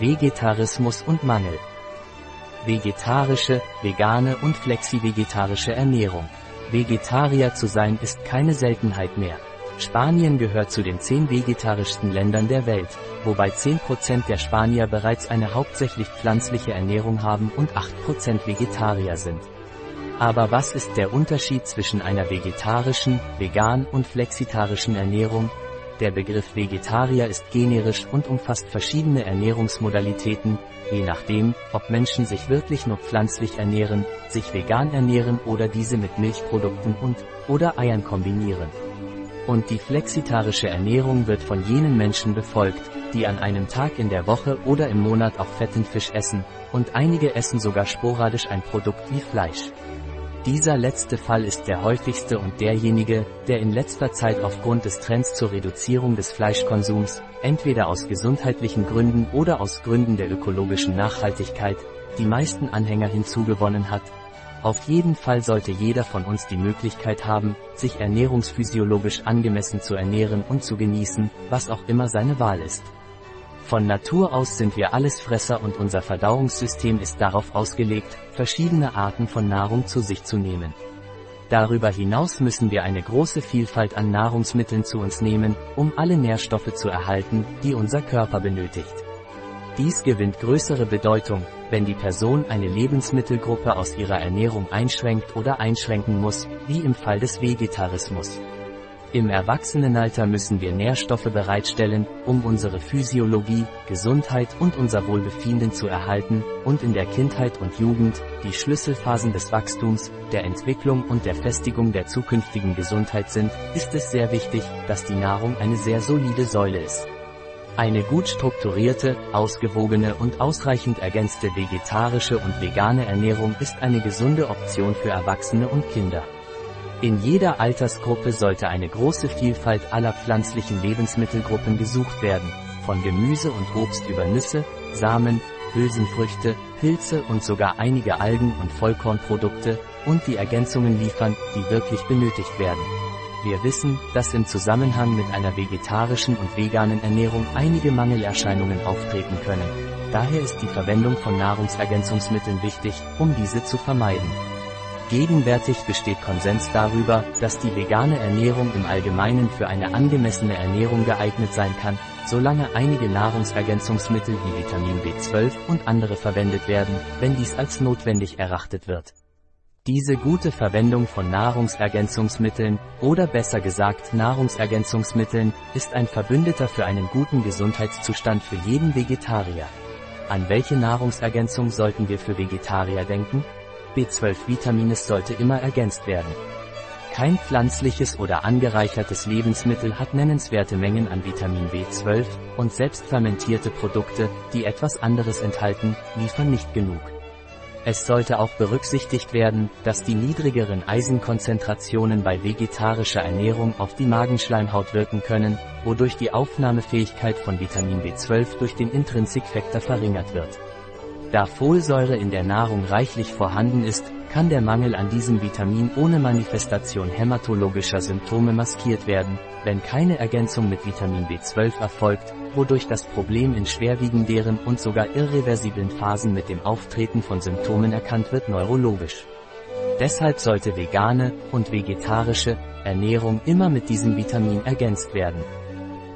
Vegetarismus und Mangel. Vegetarische, vegane und flexivegetarische Ernährung. Vegetarier zu sein ist keine Seltenheit mehr. Spanien gehört zu den zehn vegetarischsten Ländern der Welt, wobei 10% der Spanier bereits eine hauptsächlich pflanzliche Ernährung haben und 8% Vegetarier sind. Aber was ist der Unterschied zwischen einer vegetarischen, vegan und flexitarischen Ernährung? Der Begriff Vegetarier ist generisch und umfasst verschiedene Ernährungsmodalitäten, je nachdem, ob Menschen sich wirklich nur pflanzlich ernähren, sich vegan ernähren oder diese mit Milchprodukten und oder Eiern kombinieren. Und die flexitarische Ernährung wird von jenen Menschen befolgt, die an einem Tag in der Woche oder im Monat auch fetten Fisch essen, und einige essen sogar sporadisch ein Produkt wie Fleisch. Dieser letzte Fall ist der häufigste und derjenige, der in letzter Zeit aufgrund des Trends zur Reduzierung des Fleischkonsums, entweder aus gesundheitlichen Gründen oder aus Gründen der ökologischen Nachhaltigkeit, die meisten Anhänger hinzugewonnen hat, auf jeden Fall sollte jeder von uns die Möglichkeit haben, sich ernährungsphysiologisch angemessen zu ernähren und zu genießen, was auch immer seine Wahl ist. Von Natur aus sind wir Allesfresser und unser Verdauungssystem ist darauf ausgelegt, verschiedene Arten von Nahrung zu sich zu nehmen. Darüber hinaus müssen wir eine große Vielfalt an Nahrungsmitteln zu uns nehmen, um alle Nährstoffe zu erhalten, die unser Körper benötigt. Dies gewinnt größere Bedeutung, wenn die Person eine Lebensmittelgruppe aus ihrer Ernährung einschränkt oder einschränken muss, wie im Fall des Vegetarismus. Im Erwachsenenalter müssen wir Nährstoffe bereitstellen, um unsere Physiologie, Gesundheit und unser Wohlbefinden zu erhalten, und in der Kindheit und Jugend, die Schlüsselphasen des Wachstums, der Entwicklung und der Festigung der zukünftigen Gesundheit sind, ist es sehr wichtig, dass die Nahrung eine sehr solide Säule ist. Eine gut strukturierte, ausgewogene und ausreichend ergänzte vegetarische und vegane Ernährung ist eine gesunde Option für Erwachsene und Kinder. In jeder Altersgruppe sollte eine große Vielfalt aller pflanzlichen Lebensmittelgruppen gesucht werden, von Gemüse und Obst über Nüsse, Samen, Hülsenfrüchte, Pilze und sogar einige Algen- und Vollkornprodukte, und die Ergänzungen liefern, die wirklich benötigt werden. Wir wissen, dass im Zusammenhang mit einer vegetarischen und veganen Ernährung einige Mangelerscheinungen auftreten können. Daher ist die Verwendung von Nahrungsergänzungsmitteln wichtig, um diese zu vermeiden. Gegenwärtig besteht Konsens darüber, dass die vegane Ernährung im Allgemeinen für eine angemessene Ernährung geeignet sein kann, solange einige Nahrungsergänzungsmittel wie Vitamin B12 und andere verwendet werden, wenn dies als notwendig erachtet wird. Diese gute Verwendung von Nahrungsergänzungsmitteln, oder besser gesagt Nahrungsergänzungsmitteln, ist ein Verbündeter für einen guten Gesundheitszustand für jeden Vegetarier. An welche Nahrungsergänzung sollten wir für Vegetarier denken? B12-Vitamines sollte immer ergänzt werden. Kein pflanzliches oder angereichertes Lebensmittel hat nennenswerte Mengen an Vitamin B12, und selbst fermentierte Produkte, die etwas anderes enthalten, liefern nicht genug. Es sollte auch berücksichtigt werden, dass die niedrigeren Eisenkonzentrationen bei vegetarischer Ernährung auf die Magenschleimhaut wirken können, wodurch die Aufnahmefähigkeit von Vitamin B12 durch den Intrinsikfaktor verringert wird. Da Folsäure in der Nahrung reichlich vorhanden ist, kann der Mangel an diesem Vitamin ohne Manifestation hämatologischer Symptome maskiert werden, wenn keine Ergänzung mit Vitamin B12 erfolgt, wodurch das Problem in schwerwiegenderen und sogar irreversiblen Phasen mit dem Auftreten von Symptomen erkannt wird neurologisch. Deshalb sollte vegane und vegetarische Ernährung immer mit diesem Vitamin ergänzt werden.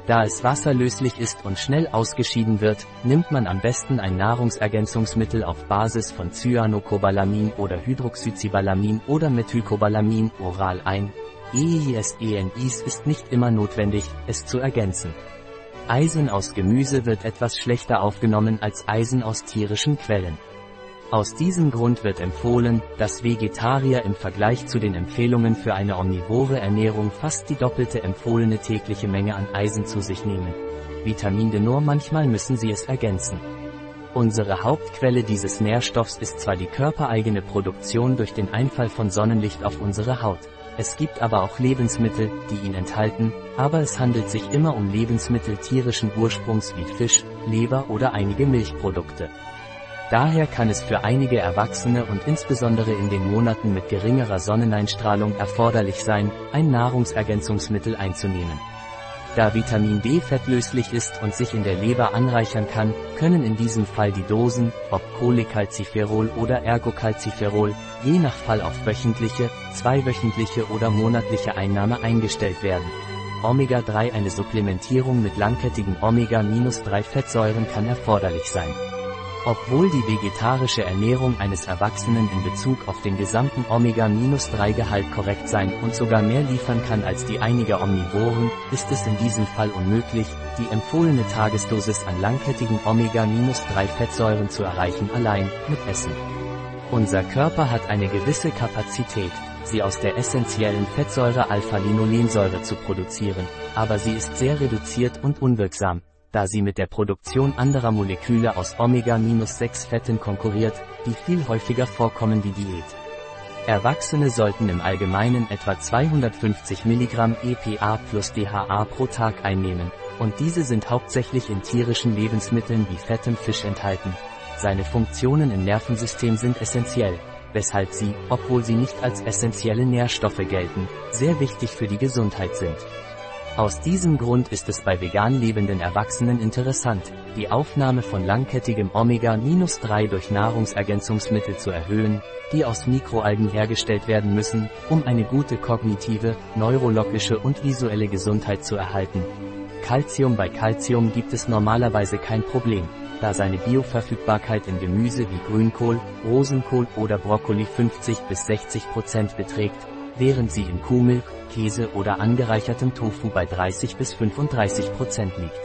Da es wasserlöslich ist und schnell ausgeschieden wird, nimmt man am besten ein Nahrungsergänzungsmittel auf Basis von Cyanocobalamin oder Hydroxycibalamin oder Methylcobalamin oral ein. EIS-ENIs ist nicht immer notwendig, es zu ergänzen. Eisen aus Gemüse wird etwas schlechter aufgenommen als Eisen aus tierischen Quellen. Aus diesem Grund wird empfohlen, dass Vegetarier im Vergleich zu den Empfehlungen für eine omnivore Ernährung fast die doppelte empfohlene tägliche Menge an Eisen zu sich nehmen. Vitamin D nur manchmal müssen sie es ergänzen. Unsere Hauptquelle dieses Nährstoffs ist zwar die körpereigene Produktion durch den Einfall von Sonnenlicht auf unsere Haut. Es gibt aber auch Lebensmittel, die ihn enthalten, aber es handelt sich immer um Lebensmittel tierischen Ursprungs wie Fisch, Leber oder einige Milchprodukte. Daher kann es für einige Erwachsene und insbesondere in den Monaten mit geringerer Sonneneinstrahlung erforderlich sein, ein Nahrungsergänzungsmittel einzunehmen. Da Vitamin B fettlöslich ist und sich in der Leber anreichern kann, können in diesem Fall die Dosen, ob Cholecalciferol oder Ergocalciferol, je nach Fall auf wöchentliche, zweiwöchentliche oder monatliche Einnahme eingestellt werden. Omega-3 Eine Supplementierung mit langkettigen Omega-3-Fettsäuren kann erforderlich sein. Obwohl die vegetarische Ernährung eines Erwachsenen in Bezug auf den gesamten Omega-3-Gehalt korrekt sein und sogar mehr liefern kann als die einiger Omnivoren, ist es in diesem Fall unmöglich, die empfohlene Tagesdosis an langkettigen Omega-3-Fettsäuren zu erreichen allein, mit Essen. Unser Körper hat eine gewisse Kapazität, sie aus der essentiellen Fettsäure Alpha-Linolensäure zu produzieren, aber sie ist sehr reduziert und unwirksam, da sie mit der Produktion anderer Moleküle aus Omega-6-Fetten konkurriert, die viel häufiger vorkommen wie Diät. Erwachsene sollten im Allgemeinen etwa 250 mg EPA plus DHA pro Tag einnehmen, und diese sind hauptsächlich in tierischen Lebensmitteln wie fettem Fisch enthalten. Seine Funktionen im Nervensystem sind essentiell, weshalb sie, obwohl sie nicht als essentielle Nährstoffe gelten, sehr wichtig für die Gesundheit sind. Aus diesem Grund ist es bei vegan lebenden Erwachsenen interessant, die Aufnahme von langkettigem Omega-3 durch Nahrungsergänzungsmittel zu erhöhen, die aus Mikroalgen hergestellt werden müssen, um eine gute kognitive, neurologische und visuelle Gesundheit zu erhalten. Calcium Bei Calcium gibt es normalerweise kein Problem, da seine Bioverfügbarkeit in Gemüse wie Grünkohl, Rosenkohl oder Brokkoli 50 bis 60 Prozent beträgt, während sie in Kuhmilch, Käse oder angereichertem Tofu bei 30 bis 35 Prozent liegt.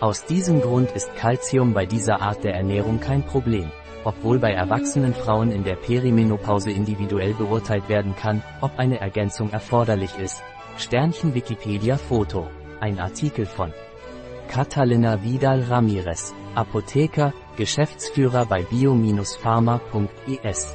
Aus diesem Grund ist Calcium bei dieser Art der Ernährung kein Problem, obwohl bei erwachsenen Frauen in der Perimenopause individuell beurteilt werden kann, ob eine Ergänzung erforderlich ist. Sternchen Wikipedia Foto. Ein Artikel von Catalina Vidal Ramirez, Apotheker, Geschäftsführer bei bio-pharma.es